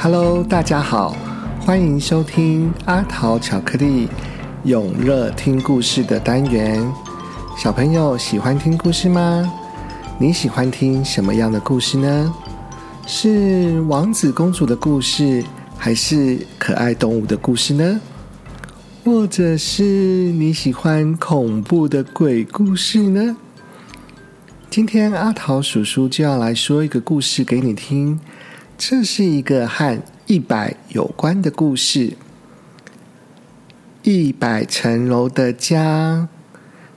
Hello，大家好，欢迎收听阿桃巧克力永乐听故事的单元。小朋友喜欢听故事吗？你喜欢听什么样的故事呢？是王子公主的故事，还是可爱动物的故事呢？或者是你喜欢恐怖的鬼故事呢？今天阿桃叔叔就要来说一个故事给你听。这是一个和一百有关的故事。一百层楼的家，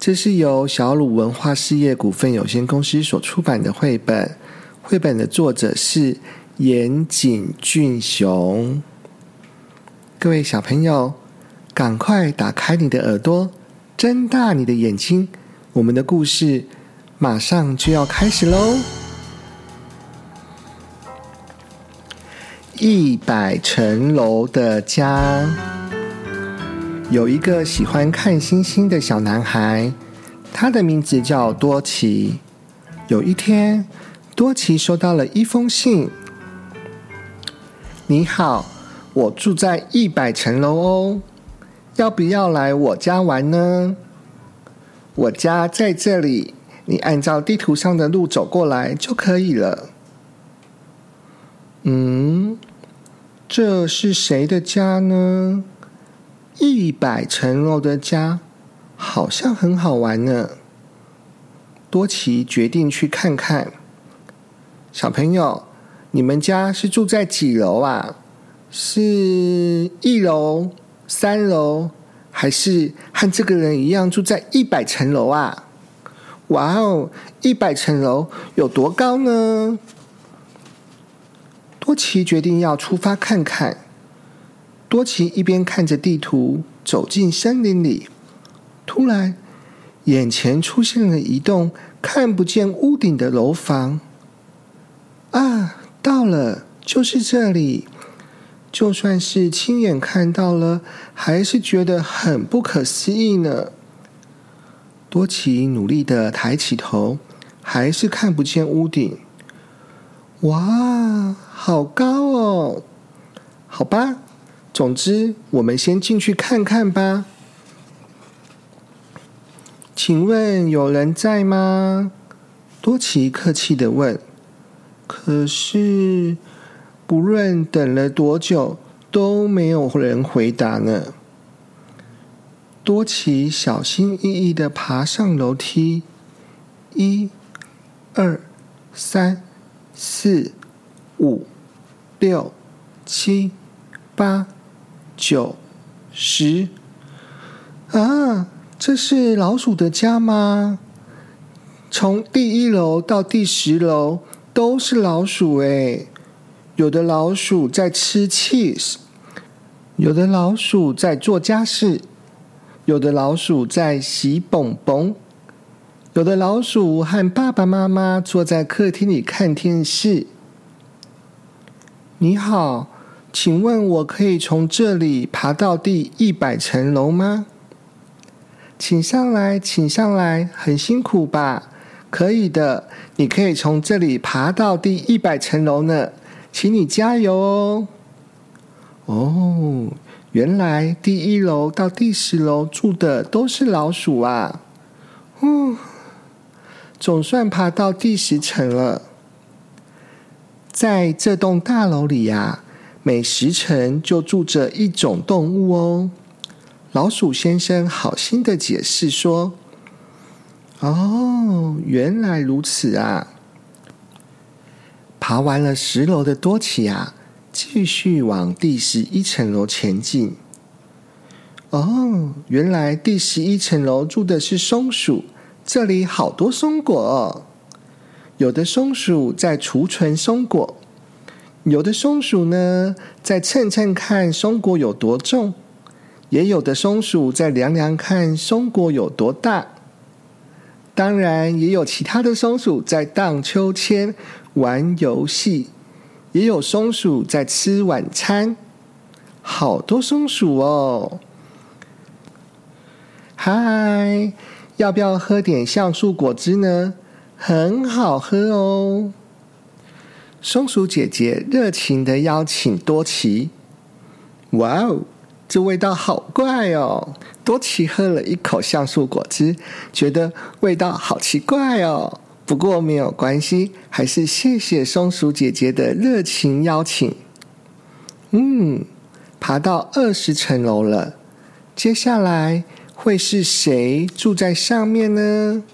这是由小鲁文化事业股份有限公司所出版的绘本。绘本的作者是岩井俊雄。各位小朋友，赶快打开你的耳朵，睁大你的眼睛，我们的故事马上就要开始喽！一百层楼的家，有一个喜欢看星星的小男孩，他的名字叫多奇。有一天，多奇收到了一封信：“你好，我住在一百层楼哦，要不要来我家玩呢？我家在这里，你按照地图上的路走过来就可以了。”嗯。这是谁的家呢？一百层楼的家，好像很好玩呢。多奇决定去看看。小朋友，你们家是住在几楼啊？是一楼、三楼，还是和这个人一样住在一百层楼啊？哇哦，一百层楼有多高呢？多奇决定要出发看看。多奇一边看着地图，走进森林里。突然，眼前出现了一栋看不见屋顶的楼房。啊，到了，就是这里！就算是亲眼看到了，还是觉得很不可思议呢。多奇努力的抬起头，还是看不见屋顶。哇！好高哦！好吧，总之我们先进去看看吧。请问有人在吗？多奇客气的问。可是不论等了多久，都没有人回答呢。多奇小心翼翼的爬上楼梯，一、二、三、四。五、六、七、八、九、十，啊！这是老鼠的家吗？从第一楼到第十楼都是老鼠哎！有的老鼠在吃 cheese，有的老鼠在做家事，有的老鼠在洗蹦蹦，有的老鼠和爸爸妈妈坐在客厅里看电视。你好，请问我可以从这里爬到第一百层楼吗？请上来，请上来，很辛苦吧？可以的，你可以从这里爬到第一百层楼呢，请你加油哦。哦，原来第一楼到第十楼住的都是老鼠啊！哦，总算爬到第十层了。在这栋大楼里呀，每十层就住着一种动物哦。老鼠先生好心的解释说：“哦，原来如此啊！”爬完了十楼的多奇啊，继续往第十一层楼前进。哦，原来第十一层楼住的是松鼠，这里好多松果。有的松鼠在储存松果，有的松鼠呢在称称看松果有多重，也有的松鼠在量量看松果有多大。当然，也有其他的松鼠在荡秋千、玩游戏，也有松鼠在吃晚餐。好多松鼠哦！嗨，要不要喝点橡树果汁呢？很好喝哦！松鼠姐姐热情的邀请多奇。哇哦，这味道好怪哦！多奇喝了一口橡树果汁，觉得味道好奇怪哦。不过没有关系，还是谢谢松鼠姐姐的热情邀请。嗯，爬到二十层楼了，接下来会是谁住在上面呢？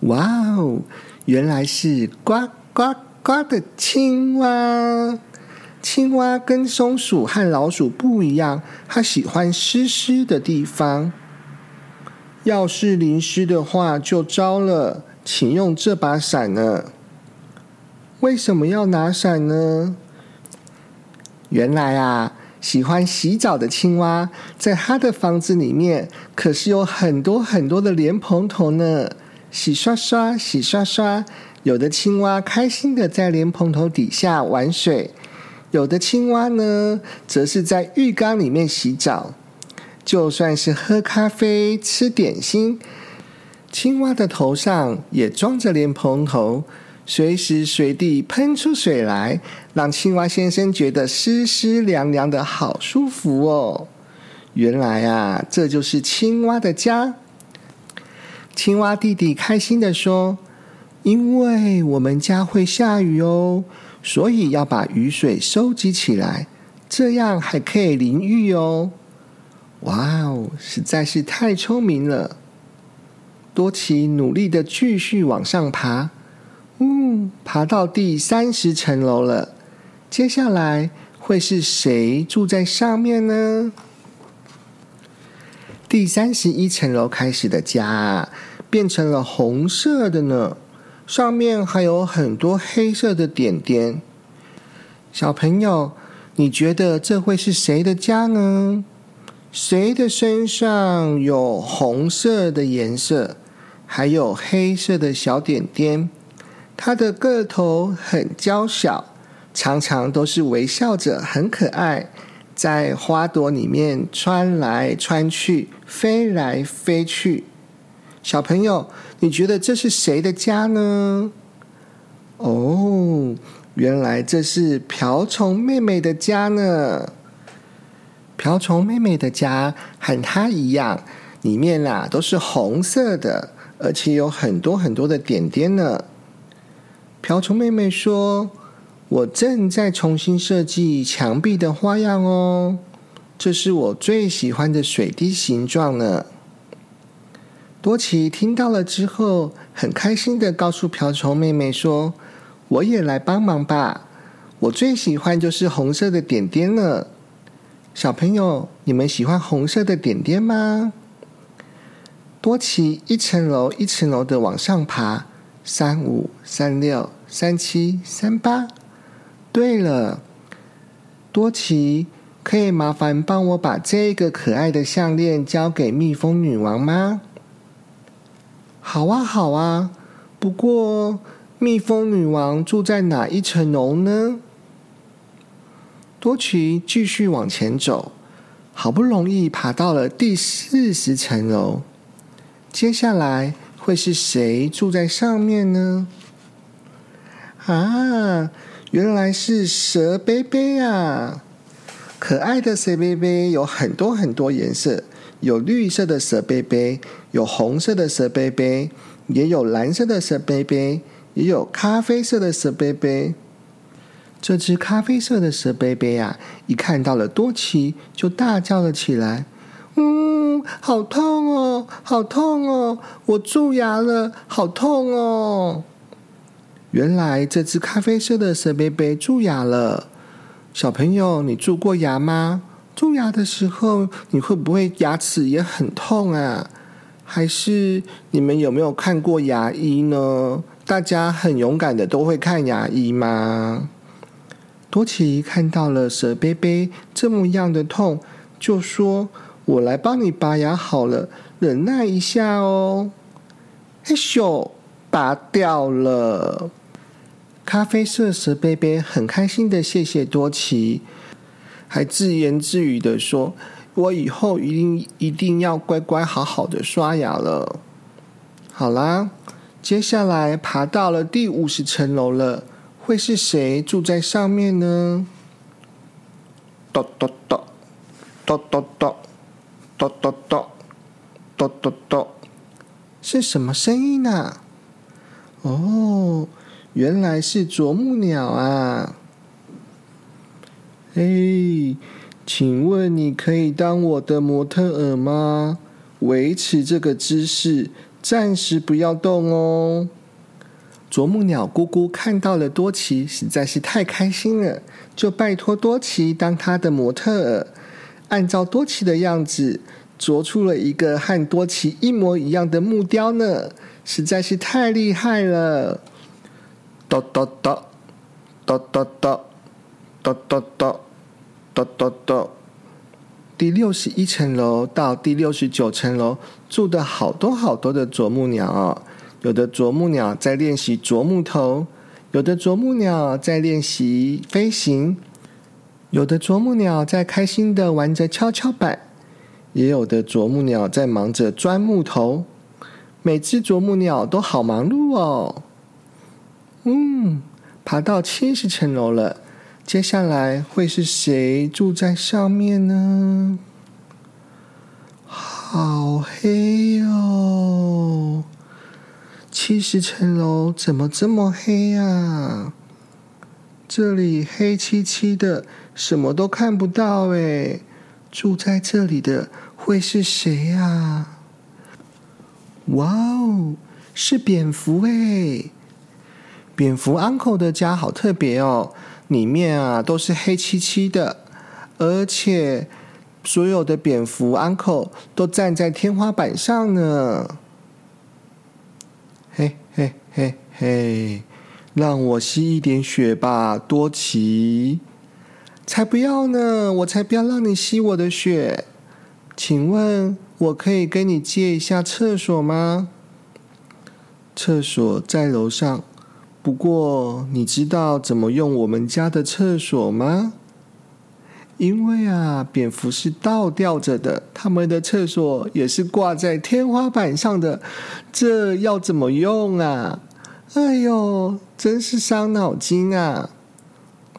哇哦，原来是呱呱呱的青蛙。青蛙跟松鼠和老鼠不一样，它喜欢湿湿的地方。要是淋湿的话，就糟了。请用这把伞呢？为什么要拿伞呢？原来啊，喜欢洗澡的青蛙，在它的房子里面可是有很多很多的莲蓬头呢。洗刷刷，洗刷刷，有的青蛙开心的在莲蓬头底下玩水，有的青蛙呢，则是在浴缸里面洗澡。就算是喝咖啡、吃点心，青蛙的头上也装着莲蓬头，随时随地喷出水来，让青蛙先生觉得湿湿凉凉的好舒服哦。原来啊，这就是青蛙的家。青蛙弟弟开心的说：“因为我们家会下雨哦，所以要把雨水收集起来，这样还可以淋浴哦。”哇哦，实在是太聪明了！多奇努力的继续往上爬，嗯，爬到第三十层楼了。接下来会是谁住在上面呢？第三十一层楼开始的家变成了红色的呢，上面还有很多黑色的点点。小朋友，你觉得这会是谁的家呢？谁的身上有红色的颜色，还有黑色的小点点？它的个头很娇小，常常都是微笑着，很可爱，在花朵里面穿来穿去，飞来飞去。小朋友，你觉得这是谁的家呢？哦，原来这是瓢虫妹妹的家呢。瓢虫妹妹的家和她一样，里面啊都是红色的，而且有很多很多的点点呢。瓢虫妹妹说：“我正在重新设计墙壁的花样哦，这是我最喜欢的水滴形状呢。”多奇听到了之后，很开心的告诉瓢虫妹妹说：“我也来帮忙吧，我最喜欢就是红色的点点了。”小朋友，你们喜欢红色的点点吗？多奇一层楼一层楼的往上爬，三五三六三七三八。对了，多奇，可以麻烦帮我把这个可爱的项链交给蜜蜂女王吗？好啊，好啊。不过，蜜蜂女王住在哪一层楼呢？多奇继续往前走，好不容易爬到了第四十层楼。接下来会是谁住在上面呢？啊，原来是蛇杯杯啊！可爱的蛇杯杯有很多很多颜色，有绿色的蛇杯杯，有红色的蛇杯杯，也有蓝色的蛇杯杯，也有咖啡色的蛇杯杯。这只咖啡色的蛇杯杯啊，一看到了多奇，就大叫了起来：“嗯，好痛哦，好痛哦！我蛀牙了，好痛哦！”原来这只咖啡色的蛇贝贝蛀牙了。小朋友，你蛀过牙吗？蛀牙的时候，你会不会牙齿也很痛啊？还是你们有没有看过牙医呢？大家很勇敢的都会看牙医吗？多奇看到了蛇贝贝这么样的痛，就说：“我来帮你拔牙好了，忍耐一下哦。”嘿咻，拔掉了。咖啡色蛇贝贝很开心的谢谢多奇，还自言自语的说：“我以后一定一定要乖乖好好的刷牙了。”好啦，接下来爬到了第五十层楼了。会是谁住在上面呢？咚咚咚，咚咚咚，咚咚咚，咚咚咚，是什么声音呢？哦，原来是啄木鸟啊！哎，请问你可以当我的模特儿吗？维持这个姿势，暂时不要动哦。啄木鸟姑姑看到了多奇，实在是太开心了，就拜托多奇当他的模特儿，按照多奇的样子啄出了一个和多奇一模一样的木雕呢，实在是太厉害了！咚咚咚，咚咚咚，咚咚咚。咚咚咚！第六十一层楼到第六十九层楼住的好多好多的啄木鸟哦。有的啄木鸟在练习啄木头，有的啄木鸟在练习飞行，有的啄木鸟在开心的玩着跷跷板，也有的啄木鸟在忙着钻木头。每只啄木鸟都好忙碌哦。嗯，爬到七十层楼了。接下来会是谁住在上面呢？好黑哦！七十层楼怎么这么黑呀？这里黑漆漆的，什么都看不到哎！住在这里的会是谁呀？哇哦，是蝙蝠哎！蝙蝠 uncle 的家好特别哦。里面啊都是黑漆漆的，而且所有的蝙蝠 uncle 都站在天花板上呢。嘿嘿嘿嘿，让我吸一点血吧，多奇。才不要呢！我才不要让你吸我的血。请问，我可以跟你借一下厕所吗？厕所在楼上。不过，你知道怎么用我们家的厕所吗？因为啊，蝙蝠是倒吊着的，他们的厕所也是挂在天花板上的。这要怎么用啊？哎呦，真是伤脑筋啊！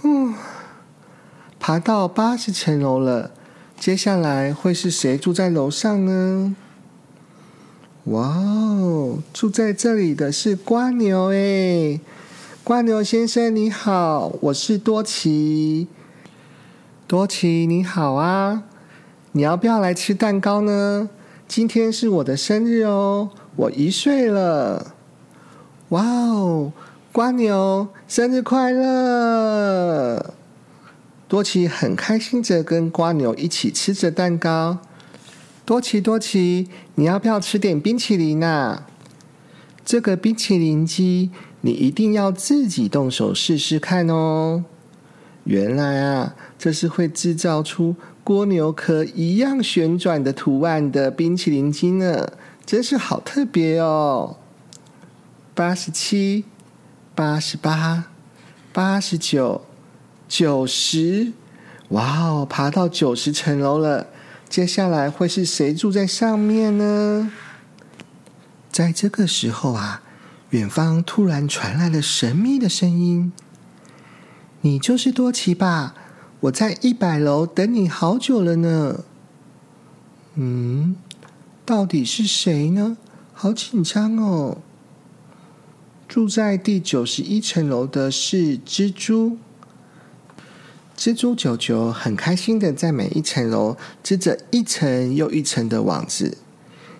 呼，爬到八十层楼了，接下来会是谁住在楼上呢？哇哦，住在这里的是瓜牛诶。瓜牛先生你好，我是多奇。多奇你好啊，你要不要来吃蛋糕呢？今天是我的生日哦，我一岁了。哇哦，瓜牛生日快乐！多奇很开心着跟瓜牛一起吃着蛋糕。多奇，多奇，你要不要吃点冰淇淋呐？这个冰淇淋机，你一定要自己动手试试看哦。原来啊，这是会制造出蜗牛壳一样旋转的图案的冰淇淋机呢，真是好特别哦。八十七、八十八、八十九、九十，哇哦，爬到九十层楼了。接下来会是谁住在上面呢？在这个时候啊，远方突然传来了神秘的声音：“你就是多奇吧？我在一百楼等你好久了呢。”嗯，到底是谁呢？好紧张哦！住在第九十一层楼的是蜘蛛。蜘蛛九九很开心的在每一层楼织着一层又一层的网子，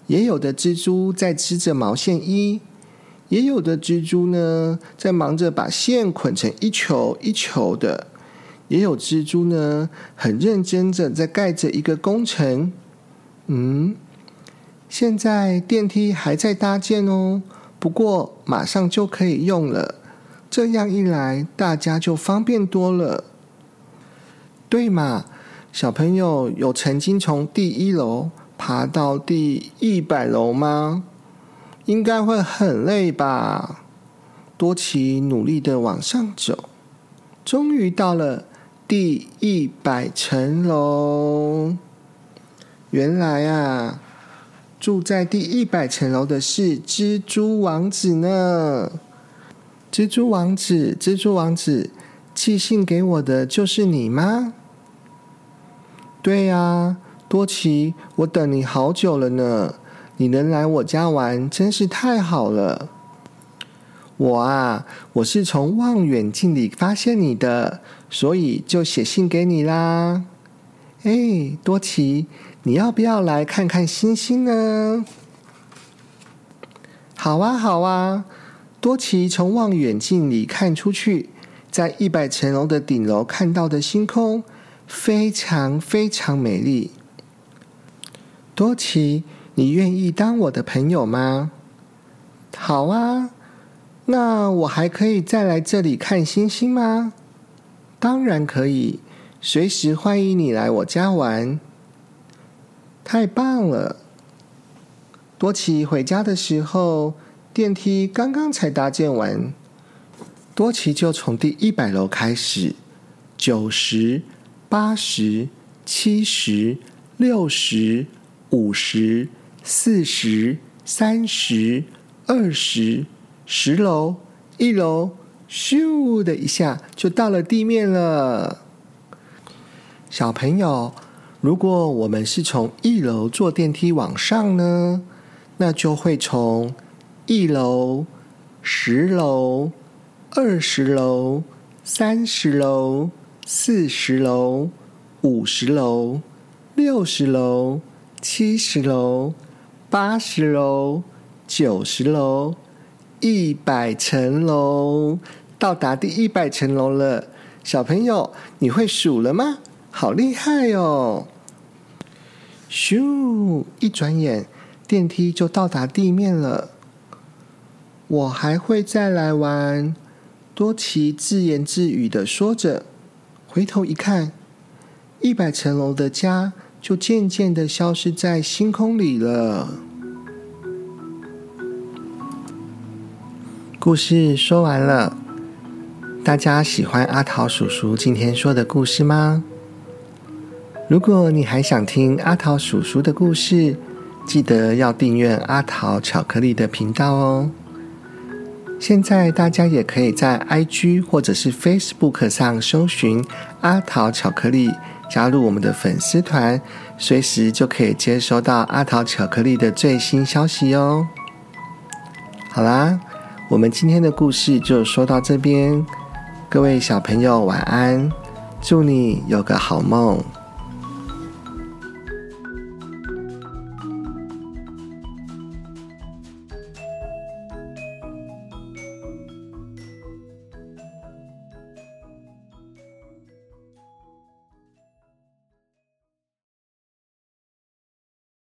也有的蜘蛛在织着毛线衣，也有的蜘蛛呢在忙着把线捆成一球一球的，也有蜘蛛呢很认真的在盖着一个工程。嗯，现在电梯还在搭建哦，不过马上就可以用了，这样一来大家就方便多了。对嘛，小朋友有曾经从第一楼爬到第一百楼吗？应该会很累吧。多奇努力的往上走，终于到了第一百层楼。原来啊，住在第一百层楼的是蜘蛛王子呢。蜘蛛王子，蜘蛛王子，寄信给我的就是你吗？对呀，多奇，我等你好久了呢。你能来我家玩，真是太好了。我啊，我是从望远镜里发现你的，所以就写信给你啦。哎，多奇，你要不要来看看星星呢？好啊，好啊。多奇从望远镜里看出去，在一百层楼的顶楼看到的星空非常非常美丽。多奇，你愿意当我的朋友吗？好啊，那我还可以再来这里看星星吗？当然可以，随时欢迎你来我家玩。太棒了！多奇回家的时候。电梯刚刚才搭建完，多奇就从第一百楼开始，九十、八十、七十、六十、五十、四十、三十、二十、十楼，一楼，咻的一下就到了地面了。小朋友，如果我们是从一楼坐电梯往上呢，那就会从。一楼、十楼、二十楼、三十楼、四十楼、五十楼、六十楼、七十楼、八十楼、九十楼、一百层楼，到达第一百层楼了。小朋友，你会数了吗？好厉害哦！咻，一转眼，电梯就到达地面了。我还会再来玩，多奇自言自语的说着。回头一看，一百层楼的家就渐渐的消失在星空里了。故事说完了，大家喜欢阿桃叔叔今天说的故事吗？如果你还想听阿桃叔叔的故事，记得要订阅阿桃巧克力的频道哦。现在大家也可以在 IG 或者是 Facebook 上搜寻阿桃巧克力，加入我们的粉丝团，随时就可以接收到阿桃巧克力的最新消息哦。好啦，我们今天的故事就说到这边，各位小朋友晚安，祝你有个好梦。